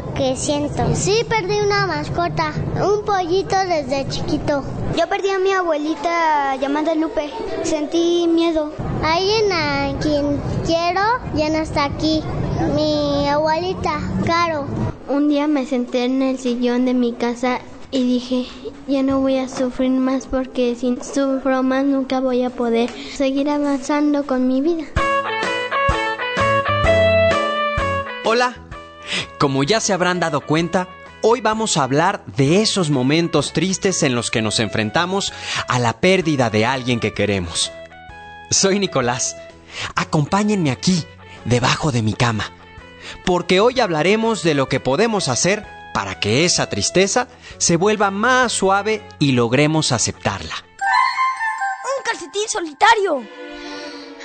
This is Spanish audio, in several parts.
lo que siento. Sí, perdí una mascota, un pollito desde chiquito. Yo perdí a mi abuelita llamada Lupe. Sentí miedo. Alguien a quien quiero ya no está aquí. Mi abuelita, Caro. Un día me senté en el sillón de mi casa y dije, ya no voy a sufrir más porque si sufro más nunca voy a poder seguir avanzando con mi vida. Hola. Como ya se habrán dado cuenta, hoy vamos a hablar de esos momentos tristes en los que nos enfrentamos a la pérdida de alguien que queremos. Soy Nicolás. Acompáñenme aquí, debajo de mi cama, porque hoy hablaremos de lo que podemos hacer para que esa tristeza se vuelva más suave y logremos aceptarla. ¡Un calcetín solitario!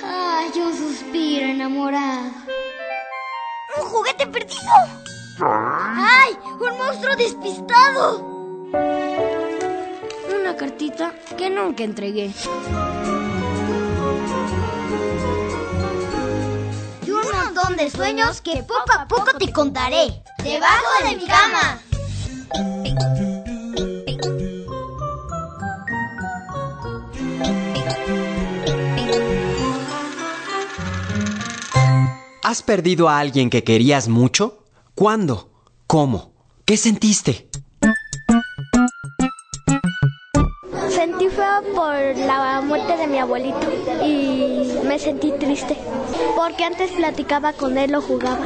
Ay, yo suspiro enamorado. ¡Un juguete perdido! ¡Ay! ¡Un monstruo despistado! Una cartita que nunca entregué. Y un montón de sueños que poco a poco te contaré. Debajo de mi cama. ¿Has perdido a alguien que querías mucho? ¿Cuándo? ¿Cómo? ¿Qué sentiste? Sentí feo por la muerte de mi abuelito y me sentí triste porque antes platicaba con él o jugaba.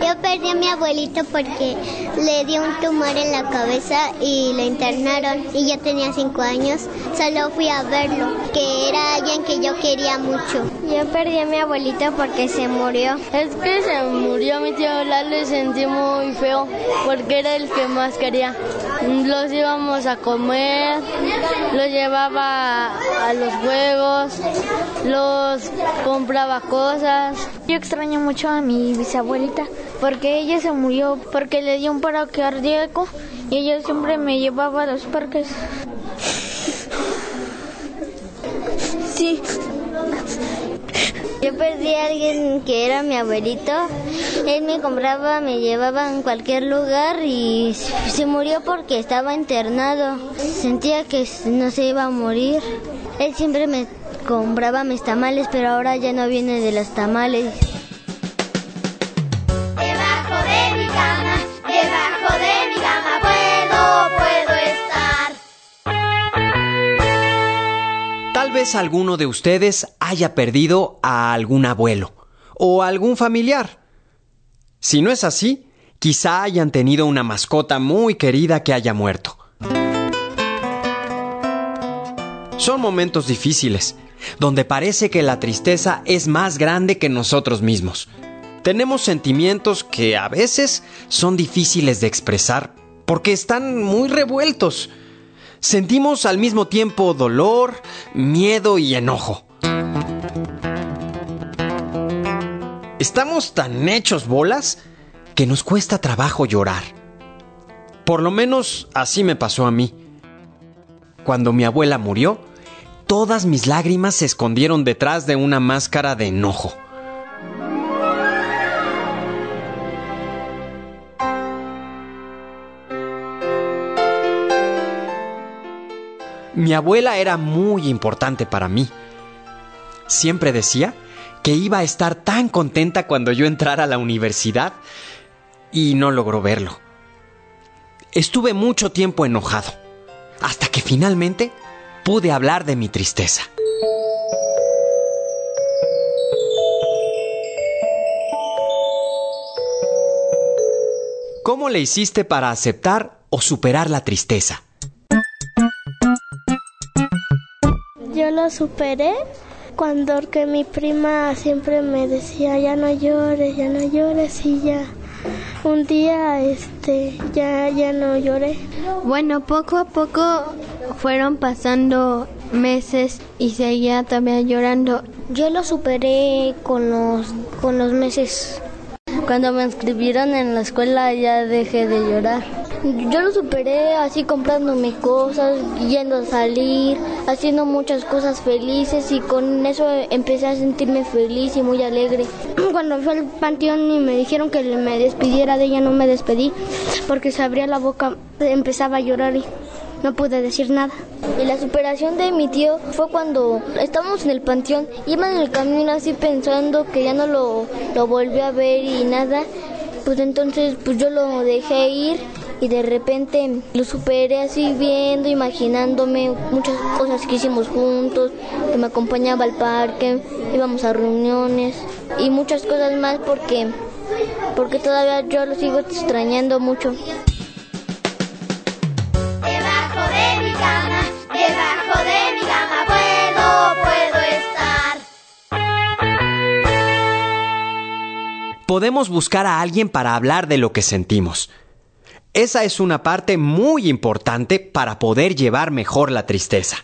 Yo perdí a mi abuelito porque le dio un tumor en la cabeza y lo internaron y yo tenía cinco años. Solo fui a verlo, que era alguien que yo quería mucho. Yo perdí a mi abuelito porque se murió. Es que se murió mi tío Lalo y sentí muy feo porque era el que más quería. Los íbamos a comer, los llevaba a los juegos, los compraba cosas. Yo extraño mucho a mi bisabuelita porque ella se murió porque le dio un paro cardíaco y ella siempre me llevaba a los parques. Sí. Yo perdí a alguien que era mi abuelito. Él me compraba, me llevaba en cualquier lugar y se murió porque estaba internado. Sentía que no se iba a morir. Él siempre me compraba mis tamales, pero ahora ya no viene de los tamales. Vez alguno de ustedes haya perdido a algún abuelo o a algún familiar. Si no es así, quizá hayan tenido una mascota muy querida que haya muerto. Son momentos difíciles, donde parece que la tristeza es más grande que nosotros mismos. Tenemos sentimientos que a veces son difíciles de expresar porque están muy revueltos. Sentimos al mismo tiempo dolor, miedo y enojo. Estamos tan hechos bolas que nos cuesta trabajo llorar. Por lo menos así me pasó a mí. Cuando mi abuela murió, todas mis lágrimas se escondieron detrás de una máscara de enojo. Mi abuela era muy importante para mí. Siempre decía que iba a estar tan contenta cuando yo entrara a la universidad y no logró verlo. Estuve mucho tiempo enojado, hasta que finalmente pude hablar de mi tristeza. ¿Cómo le hiciste para aceptar o superar la tristeza? Yo lo superé cuando que mi prima siempre me decía ya no llores, ya no llores y ya un día este ya ya no lloré. Bueno, poco a poco fueron pasando meses y seguía también llorando. Yo lo superé con los, con los meses. Cuando me inscribieron en la escuela ya dejé de llorar. Yo lo superé así comprándome cosas, yendo a salir, haciendo muchas cosas felices y con eso empecé a sentirme feliz y muy alegre. Cuando fui al panteón y me dijeron que me despidiera de ella, no me despedí porque se abría la boca, empezaba a llorar y no pude decir nada. Y la superación de mi tío fue cuando estábamos en el panteón, iba en el camino así pensando que ya no lo, lo volví a ver y nada. Pues entonces pues yo lo dejé ir y de repente lo superé así viendo, imaginándome muchas cosas que hicimos juntos, que me acompañaba al parque, íbamos a reuniones y muchas cosas más porque porque todavía yo lo sigo extrañando mucho. Debajo de mi cama, debajo de mi cama puedo, puedo estar. Podemos buscar a alguien para hablar de lo que sentimos. Esa es una parte muy importante para poder llevar mejor la tristeza.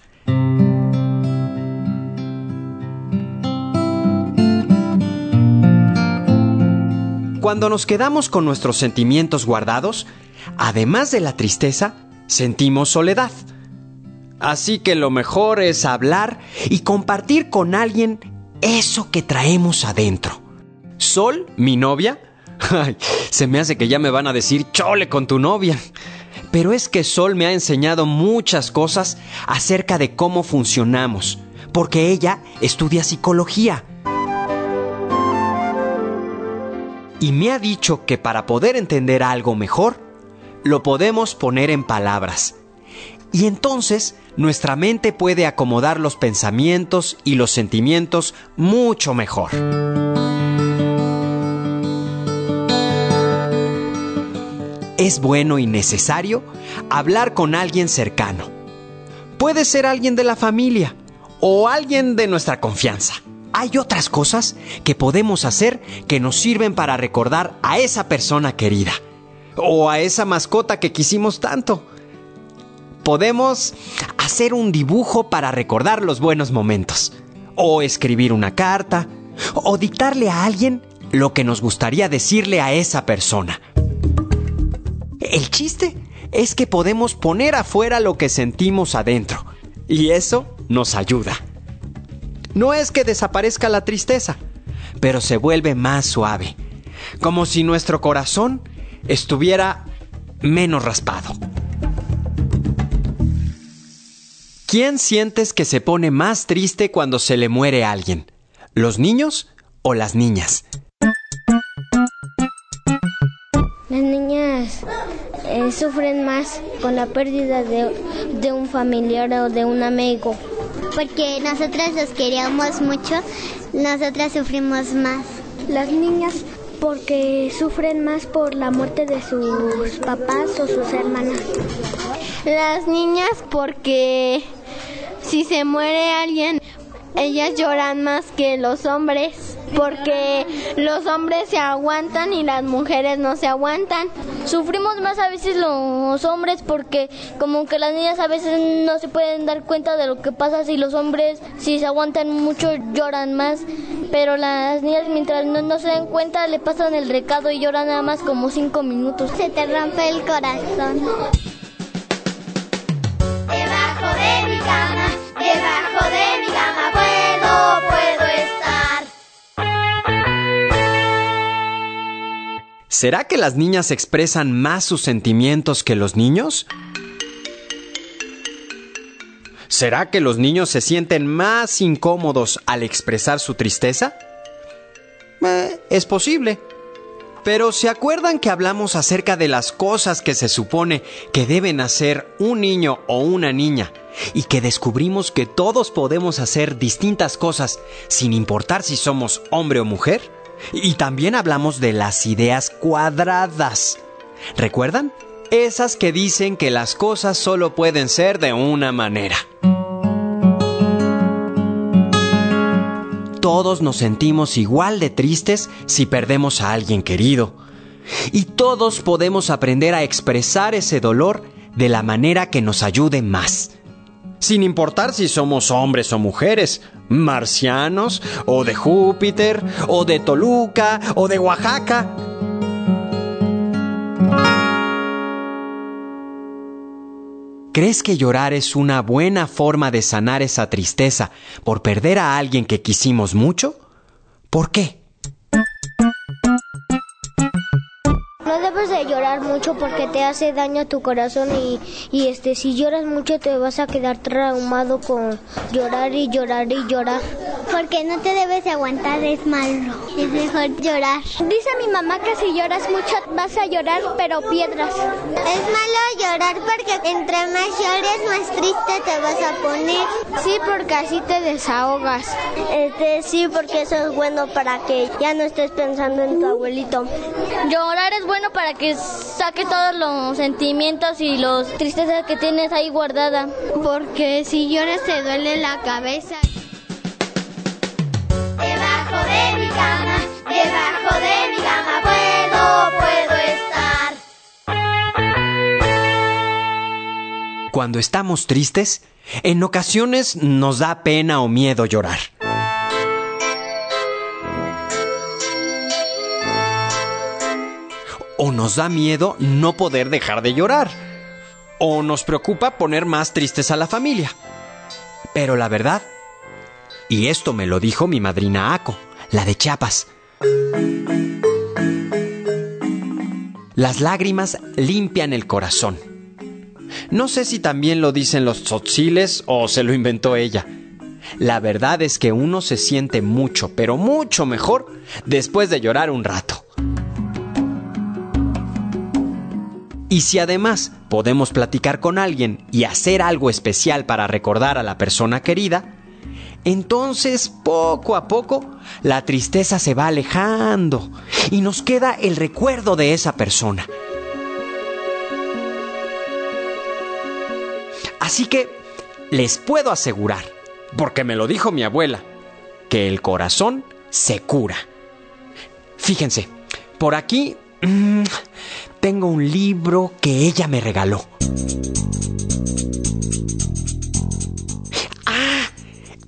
Cuando nos quedamos con nuestros sentimientos guardados, además de la tristeza, sentimos soledad. Así que lo mejor es hablar y compartir con alguien eso que traemos adentro. Sol, mi novia, Se me hace que ya me van a decir chole con tu novia. Pero es que Sol me ha enseñado muchas cosas acerca de cómo funcionamos, porque ella estudia psicología. Y me ha dicho que para poder entender algo mejor, lo podemos poner en palabras. Y entonces nuestra mente puede acomodar los pensamientos y los sentimientos mucho mejor. Es bueno y necesario hablar con alguien cercano. Puede ser alguien de la familia o alguien de nuestra confianza. Hay otras cosas que podemos hacer que nos sirven para recordar a esa persona querida o a esa mascota que quisimos tanto. Podemos hacer un dibujo para recordar los buenos momentos, o escribir una carta, o dictarle a alguien lo que nos gustaría decirle a esa persona. El chiste es que podemos poner afuera lo que sentimos adentro y eso nos ayuda. No es que desaparezca la tristeza, pero se vuelve más suave, como si nuestro corazón estuviera menos raspado. ¿Quién sientes que se pone más triste cuando se le muere alguien? ¿Los niños o las niñas? Las niñas eh, sufren más con la pérdida de, un familiar o de un amigo. Porque nosotras los queríamos mucho, nosotras sufrimos más. Las niñas porque sufren más por la muerte de sus papás o sus hermanas. Las niñas porque si se muere alguien, ellas lloran más que los hombres porque los hombres se aguantan y las mujeres no se aguantan. Sufrimos más a veces los hombres porque como que las niñas a veces no se pueden dar cuenta de lo que pasa si los hombres si se aguantan mucho lloran más, pero las niñas mientras no, se den cuenta le pasan el recado y lloran nada más como cinco minutos. Se te rompe el corazón. Debajo de mi cama, debajo de ¿Será que las niñas expresan más sus sentimientos que los niños? ¿Será que los niños se sienten más incómodos al expresar su tristeza? Eh, es posible. Pero ¿se acuerdan que hablamos acerca de las cosas que se supone que deben hacer un niño o una niña y que descubrimos que todos podemos hacer distintas cosas sin importar si somos hombre o mujer? Y también hablamos de las ideas cuadradas. ¿Recuerdan? Esas que dicen que las cosas solo pueden ser de una manera. Todos nos sentimos igual de tristes si perdemos a alguien querido. Y todos podemos aprender a expresar ese dolor de la manera que nos ayude más sin importar si somos hombres o mujeres, marcianos o de Júpiter o de Toluca o de Oaxaca. ¿crees que llorar es una buena forma de sanar esa tristeza por perder a alguien que quisimos mucho? ¿Por qué? No debes de llorar mucho porque te hace daño a tu corazón y, y este si lloras mucho te vas a quedar traumado con llorar y llorar y llorar. Porque no te debes de aguantar, es malo. Es mejor llorar. Dice mi mamá que si lloras mucho vas a llorar pero piedras. Es malo llorar porque entre más llores más triste te vas a poner. Sí, porque así te desahogas. Este, sí, porque eso es bueno para que ya no estés pensando en tu abuelito. Llorar es bueno para que saque todos los sentimientos y los tristezas que tienes ahí guardada. Porque si lloras te duele la cabeza. De mi cama, debajo de mi cama puedo, puedo estar. Cuando estamos tristes, en ocasiones nos da pena o miedo llorar. O nos da miedo no poder dejar de llorar. O nos preocupa poner más tristes a la familia. Pero la verdad, y esto me lo dijo mi madrina Aco, la de Chiapas. Las lágrimas limpian el corazón. No sé si también lo dicen los tzotziles o se lo inventó ella. La verdad es que uno se siente mucho, pero mucho mejor después de llorar un rato. Y si además podemos platicar con alguien y hacer algo especial para recordar a la persona querida, entonces poco a poco la tristeza se va alejando y nos queda el recuerdo de esa persona. Así que les puedo asegurar, porque me lo dijo mi abuela, que el corazón se cura. Fíjense, por aquí mmm, tengo un libro que ella me regaló.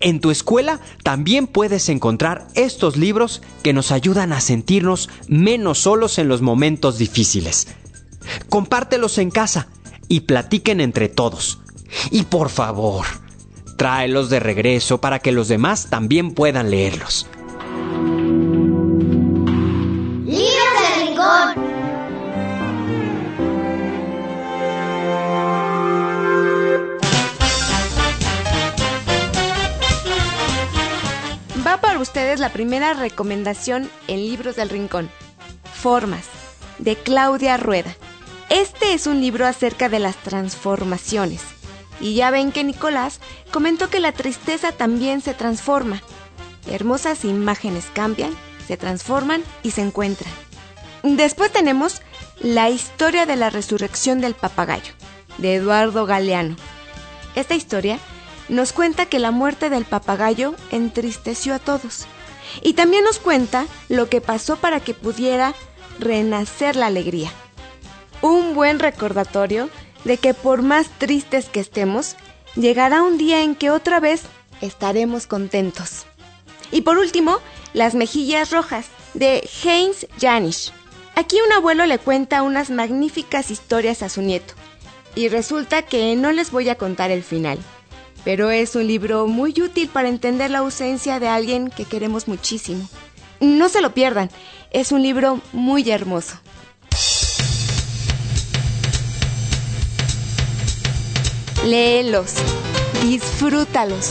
En tu escuela también puedes encontrar estos libros que nos ayudan a sentirnos menos solos en los momentos difíciles. Compártelos en casa y platiquen entre todos. Y por favor, tráelos de regreso para que los demás también puedan leerlos. Ustedes la primera recomendación en Libros del Rincón. Formas, de Claudia Rueda. Este es un libro acerca de las transformaciones. Y ya ven que Nicolás comentó que la tristeza también se transforma. Hermosas imágenes cambian, se transforman y se encuentran. Después tenemos La historia de la resurrección del papagayo, de Eduardo Galeano. Esta historia nos cuenta que la muerte del papagayo entristeció a todos. Y también nos cuenta lo que pasó para que pudiera renacer la alegría. Un buen recordatorio de que por más tristes que estemos, llegará un día en que otra vez estaremos contentos. Y por último, Las mejillas rojas, de Heinz Janisch. Aquí un abuelo le cuenta unas magníficas historias a su nieto. Y resulta que no les voy a contar el final. Pero es un libro muy útil para entender la ausencia de alguien que queremos muchísimo. No se lo pierdan, es un libro muy hermoso. Léelos, disfrútalos,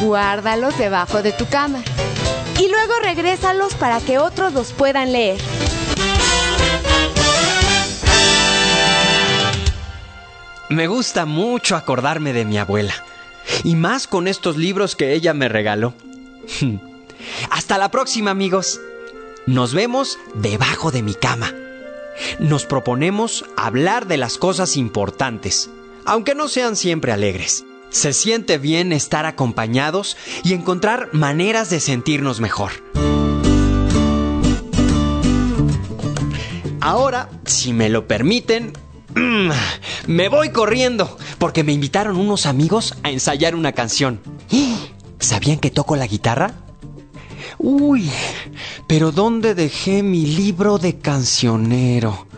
guárdalos debajo de tu cama y luego regrésalos para que otros los puedan leer. Me gusta mucho acordarme de mi abuela, y más con estos libros que ella me regaló. Hasta la próxima amigos. Nos vemos debajo de mi cama. Nos proponemos hablar de las cosas importantes, aunque no sean siempre alegres. Se siente bien estar acompañados y encontrar maneras de sentirnos mejor. Ahora, si me lo permiten, me voy corriendo porque me invitaron unos amigos a ensayar una canción. ¿Sabían que toco la guitarra? Uy, pero ¿dónde dejé mi libro de cancionero?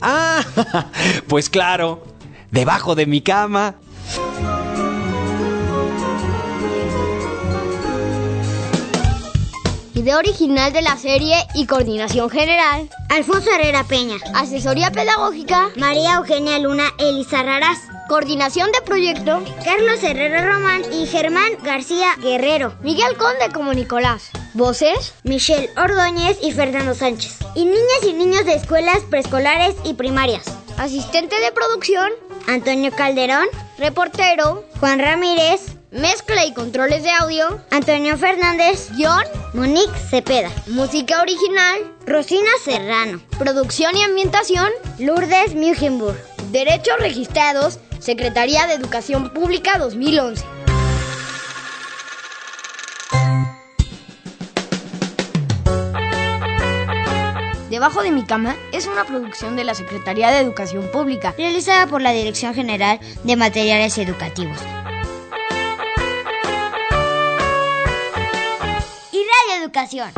Ah, pues claro, debajo de mi cama. Idea original de la serie y coordinación general. Alfonso Herrera Peña. Asesoría pedagógica. María Eugenia Luna Elisa Raraz. Coordinación de proyecto. Carlos Herrera Román y Germán García Guerrero. Miguel Conde como Nicolás. Voces. Michelle Ordóñez y Fernando Sánchez. Y niñas y niños de escuelas preescolares y primarias. Asistente de producción. Antonio Calderón. Reportero. Juan Ramírez. Mezcla y controles de audio. Antonio Fernández. Guión. Monique Cepeda. Música original. Rosina Serrano. Producción y ambientación. Lourdes Mugenburg. Derechos registrados. Secretaría de Educación Pública 2011. Debajo de mi cama es una producción de la Secretaría de Educación Pública, realizada por la Dirección General de Materiales Educativos. Y Radio Educación.